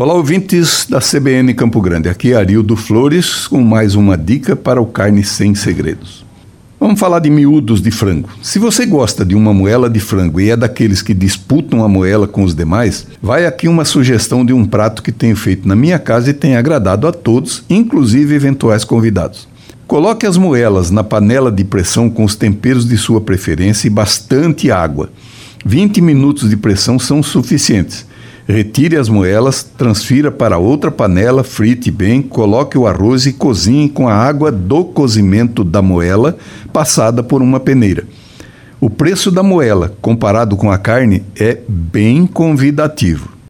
Olá, ouvintes da CBN Campo Grande. Aqui é Arildo Flores com mais uma dica para o Carne Sem Segredos. Vamos falar de miúdos de frango. Se você gosta de uma moela de frango e é daqueles que disputam a moela com os demais, vai aqui uma sugestão de um prato que tenho feito na minha casa e tem agradado a todos, inclusive eventuais convidados. Coloque as moelas na panela de pressão com os temperos de sua preferência e bastante água. 20 minutos de pressão são suficientes. Retire as moelas, transfira para outra panela, frite bem, coloque o arroz e cozinhe com a água do cozimento da moela passada por uma peneira. O preço da moela, comparado com a carne, é bem convidativo.